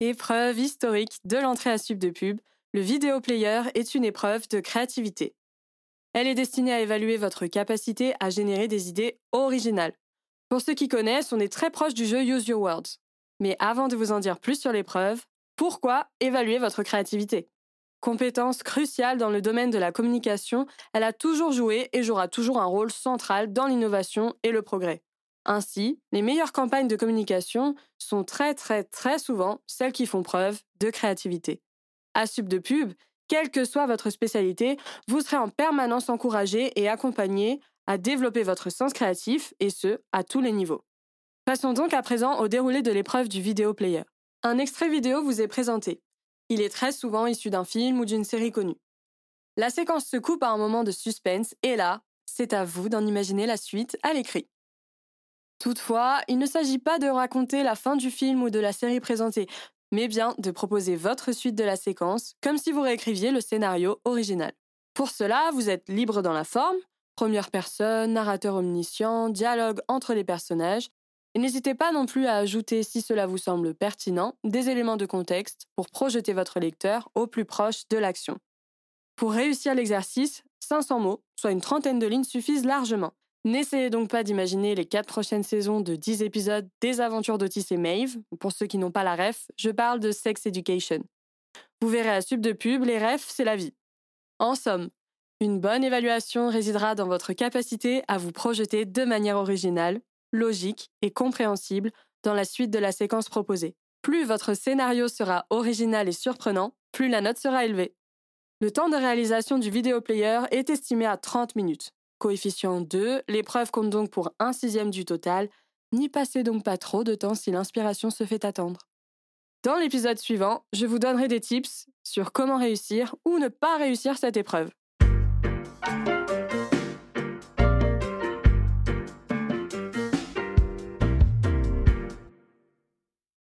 Épreuve historique de l'entrée à sub de pub, le vidéo player est une épreuve de créativité. Elle est destinée à évaluer votre capacité à générer des idées originales. Pour ceux qui connaissent, on est très proche du jeu Use Your Words. Mais avant de vous en dire plus sur l'épreuve, pourquoi évaluer votre créativité? Compétence cruciale dans le domaine de la communication, elle a toujours joué et jouera toujours un rôle central dans l'innovation et le progrès. Ainsi, les meilleures campagnes de communication sont très très très souvent celles qui font preuve de créativité. À Sub de Pub, quelle que soit votre spécialité, vous serez en permanence encouragé et accompagné à développer votre sens créatif, et ce, à tous les niveaux. Passons donc à présent au déroulé de l'épreuve du vidéo player. Un extrait vidéo vous est présenté. Il est très souvent issu d'un film ou d'une série connue. La séquence se coupe à un moment de suspense et là, c'est à vous d'en imaginer la suite à l'écrit. Toutefois, il ne s'agit pas de raconter la fin du film ou de la série présentée, mais bien de proposer votre suite de la séquence comme si vous réécriviez le scénario original. Pour cela, vous êtes libre dans la forme, première personne, narrateur omniscient, dialogue entre les personnages, et n'hésitez pas non plus à ajouter, si cela vous semble pertinent, des éléments de contexte pour projeter votre lecteur au plus proche de l'action. Pour réussir l'exercice, 500 mots, soit une trentaine de lignes, suffisent largement. N'essayez donc pas d'imaginer les quatre prochaines saisons de 10 épisodes des aventures d'Otis et Maeve. Pour ceux qui n'ont pas la ref, je parle de Sex Education. Vous verrez à sub de pub, les refs, c'est la vie. En somme, une bonne évaluation résidera dans votre capacité à vous projeter de manière originale, logique et compréhensible dans la suite de la séquence proposée. Plus votre scénario sera original et surprenant, plus la note sera élevée. Le temps de réalisation du vidéo player est estimé à 30 minutes. Coefficient 2, l'épreuve compte donc pour un sixième du total. N'y passez donc pas trop de temps si l'inspiration se fait attendre. Dans l'épisode suivant, je vous donnerai des tips sur comment réussir ou ne pas réussir cette épreuve.